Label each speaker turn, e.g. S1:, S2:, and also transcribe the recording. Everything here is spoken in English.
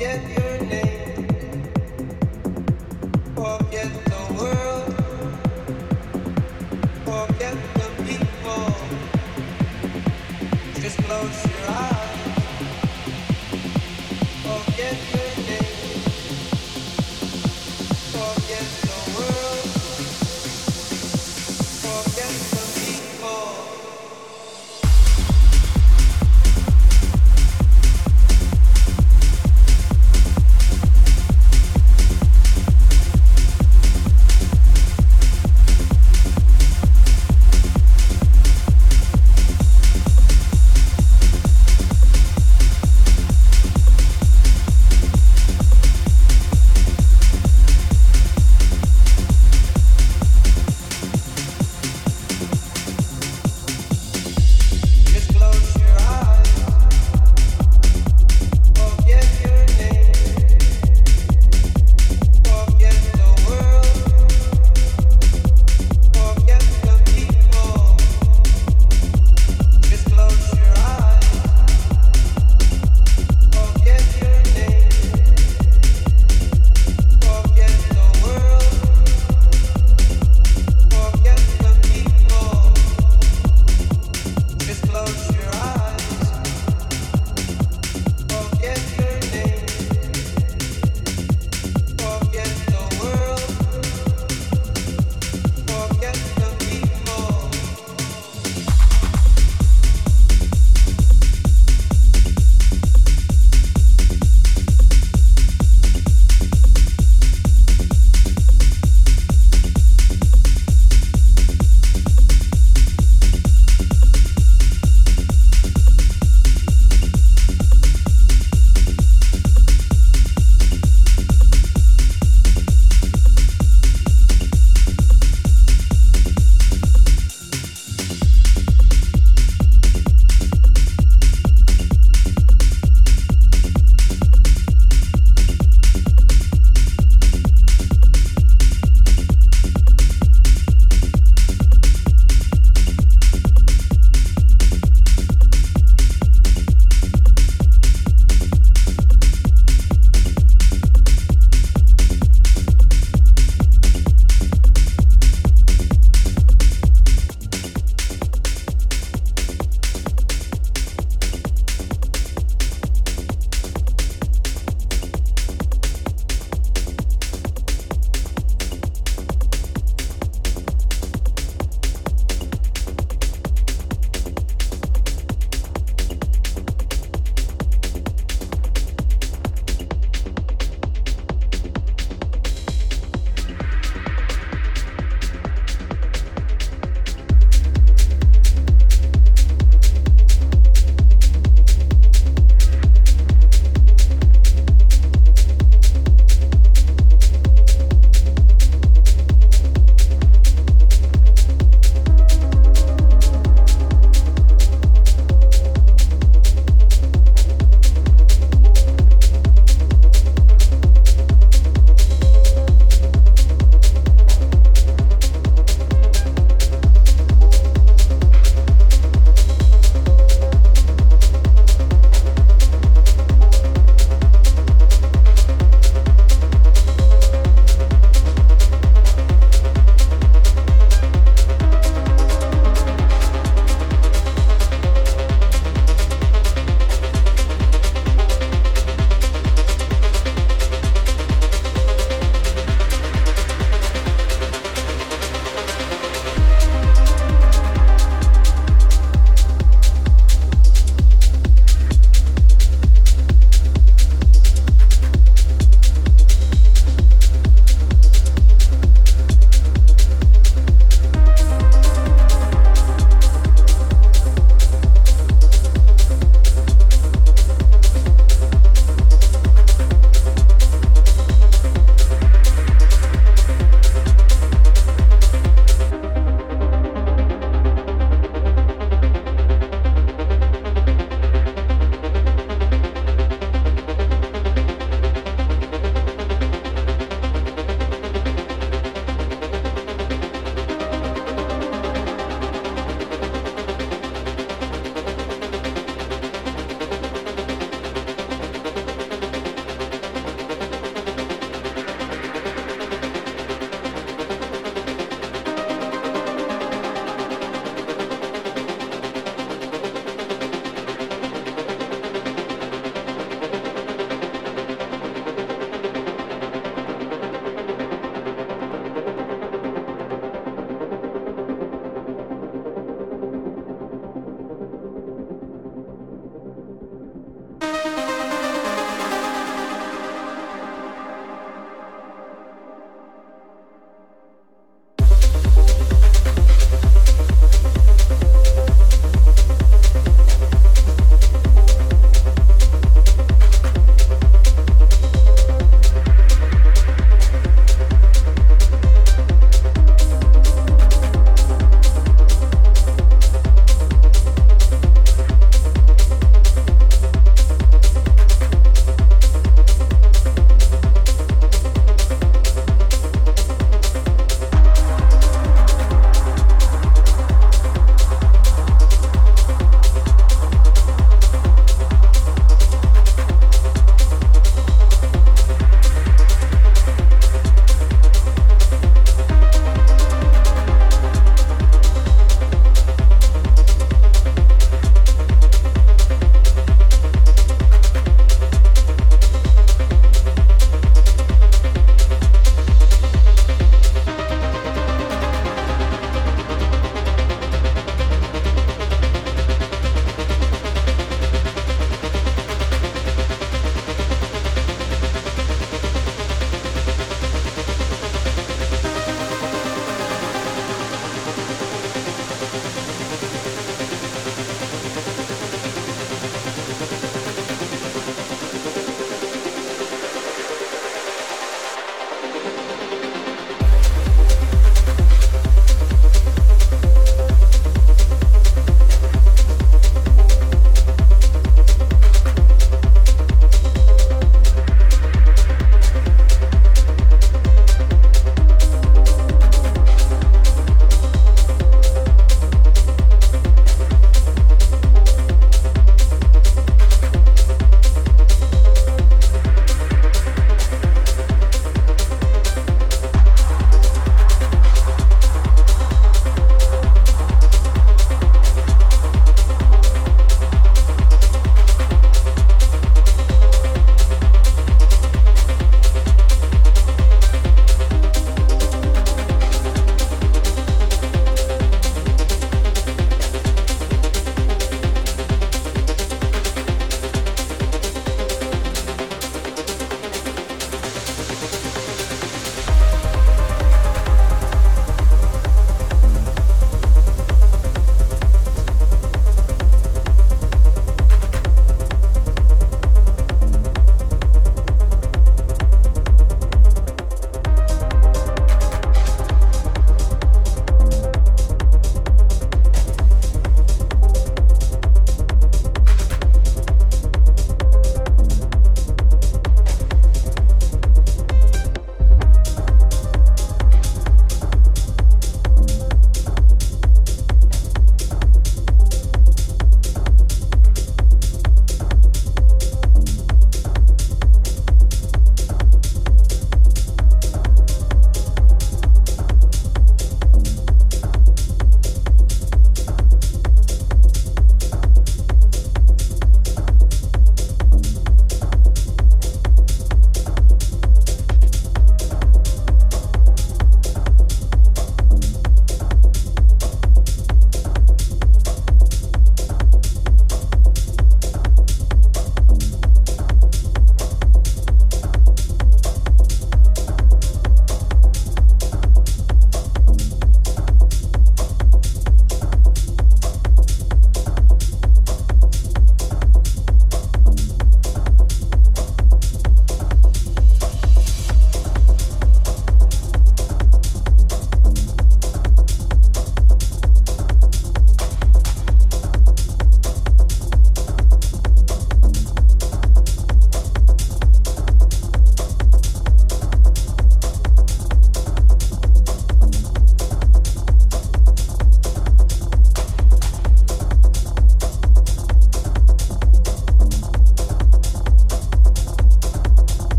S1: get you.